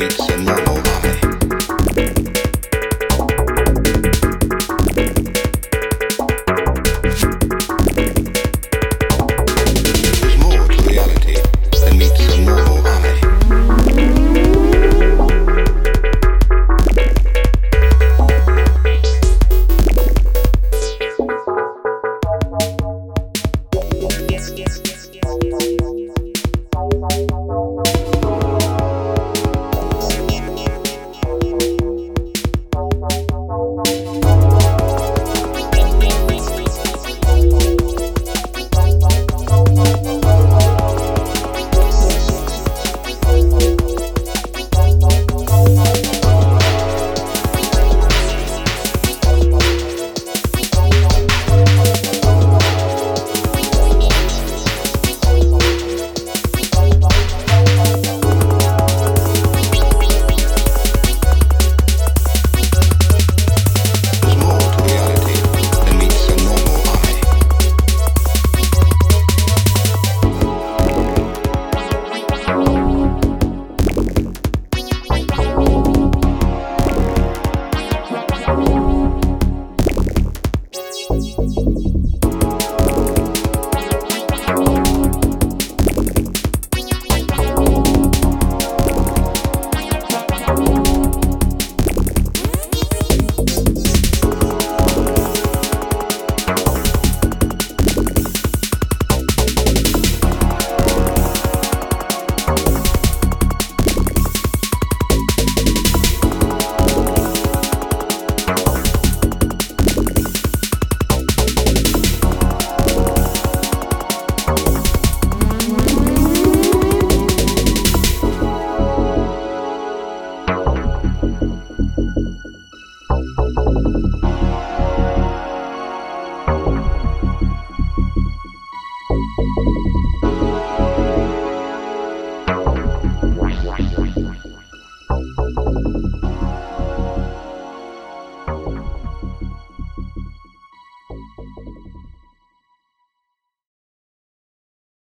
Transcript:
没钱呐 Bye.